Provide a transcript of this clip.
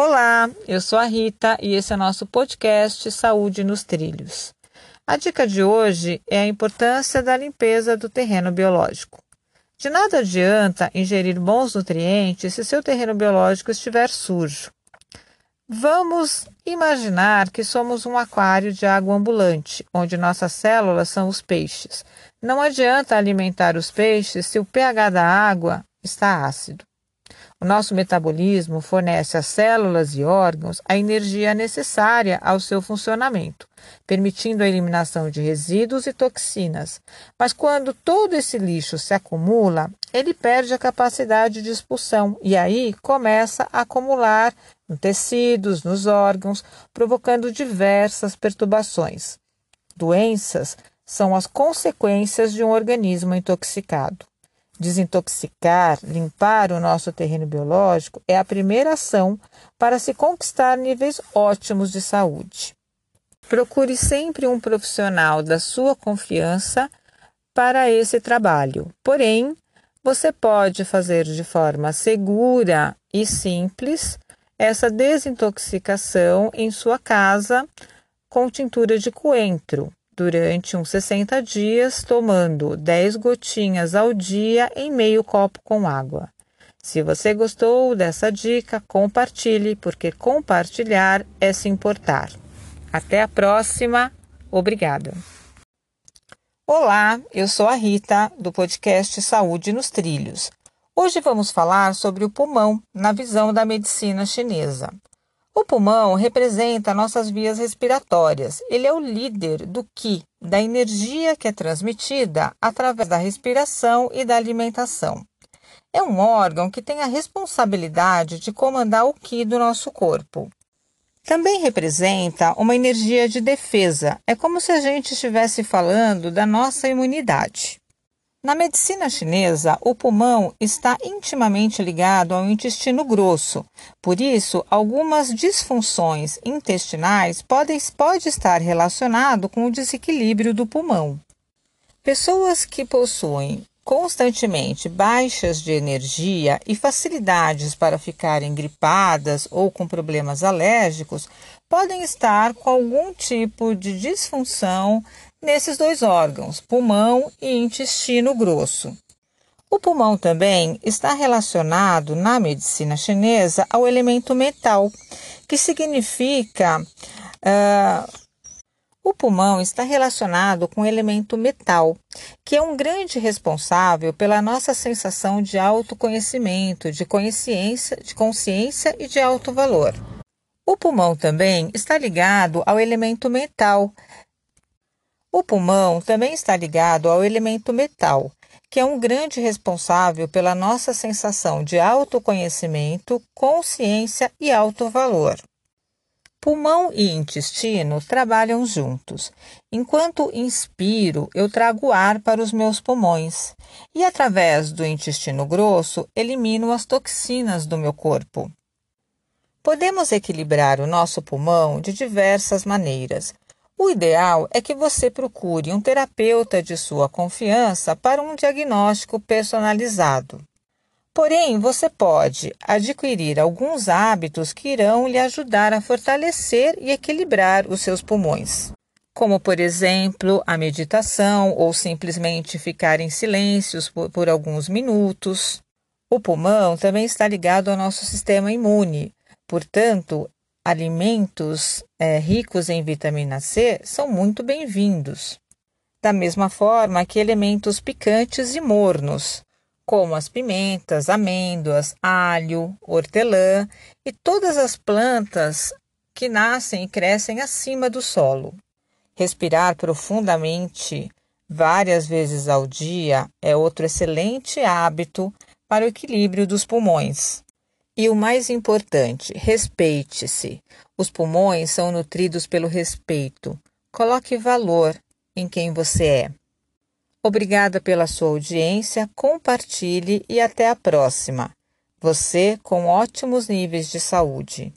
Olá, eu sou a Rita e esse é nosso podcast Saúde nos Trilhos. A dica de hoje é a importância da limpeza do terreno biológico. De nada adianta ingerir bons nutrientes se seu terreno biológico estiver sujo. Vamos imaginar que somos um aquário de água ambulante, onde nossas células são os peixes. Não adianta alimentar os peixes se o pH da água está ácido. O nosso metabolismo fornece às células e órgãos a energia necessária ao seu funcionamento, permitindo a eliminação de resíduos e toxinas. Mas quando todo esse lixo se acumula, ele perde a capacidade de expulsão e aí começa a acumular nos tecidos, nos órgãos, provocando diversas perturbações. Doenças são as consequências de um organismo intoxicado. Desintoxicar, limpar o nosso terreno biológico é a primeira ação para se conquistar níveis ótimos de saúde. Procure sempre um profissional da sua confiança para esse trabalho. Porém, você pode fazer de forma segura e simples essa desintoxicação em sua casa com tintura de coentro, durante uns 60 dias, tomando 10 gotinhas ao dia em meio copo com água. Se você gostou dessa dica, compartilhe, porque compartilhar é se importar. Até a próxima. Obrigada. Olá, eu sou a Rita, do podcast Saúde nos Trilhos. Hoje vamos falar sobre o pulmão na visão da medicina chinesa. O pulmão representa nossas vias respiratórias. Ele é o líder do Qi, da energia que é transmitida através da respiração e da alimentação. É um órgão que tem a responsabilidade de comandar o Qi do nosso corpo. Também representa uma energia de defesa. É como se a gente estivesse falando da nossa imunidade. Na medicina chinesa, o pulmão está intimamente ligado ao intestino grosso. Por isso, algumas disfunções intestinais podem pode estar relacionado com o desequilíbrio do pulmão. Pessoas que possuem constantemente baixas de energia e facilidades para ficarem gripadas ou com problemas alérgicos podem estar com algum tipo de disfunção nesses dois órgãos, pulmão e intestino grosso. O pulmão também está relacionado na medicina chinesa ao elemento metal, que significa. Uh, o pulmão está relacionado com o elemento metal, que é um grande responsável pela nossa sensação de autoconhecimento, de consciência, de consciência e de alto valor. O pulmão também está ligado ao elemento metal, o pulmão também está ligado ao elemento metal, que é um grande responsável pela nossa sensação de autoconhecimento, consciência e alto valor. Pulmão e intestino trabalham juntos. Enquanto inspiro, eu trago ar para os meus pulmões e, através do intestino grosso, elimino as toxinas do meu corpo. Podemos equilibrar o nosso pulmão de diversas maneiras, o ideal é que você procure um terapeuta de sua confiança para um diagnóstico personalizado. Porém, você pode adquirir alguns hábitos que irão lhe ajudar a fortalecer e equilibrar os seus pulmões, como, por exemplo, a meditação ou simplesmente ficar em silêncios por, por alguns minutos. O pulmão também está ligado ao nosso sistema imune, portanto, alimentos é, ricos em vitamina C são muito bem-vindos. Da mesma forma que elementos picantes e mornos, como as pimentas, amêndoas, alho, hortelã e todas as plantas que nascem e crescem acima do solo. Respirar profundamente várias vezes ao dia é outro excelente hábito para o equilíbrio dos pulmões. E o mais importante, respeite-se. Os pulmões são nutridos pelo respeito. Coloque valor em quem você é. Obrigada pela sua audiência, compartilhe e até a próxima. Você com ótimos níveis de saúde.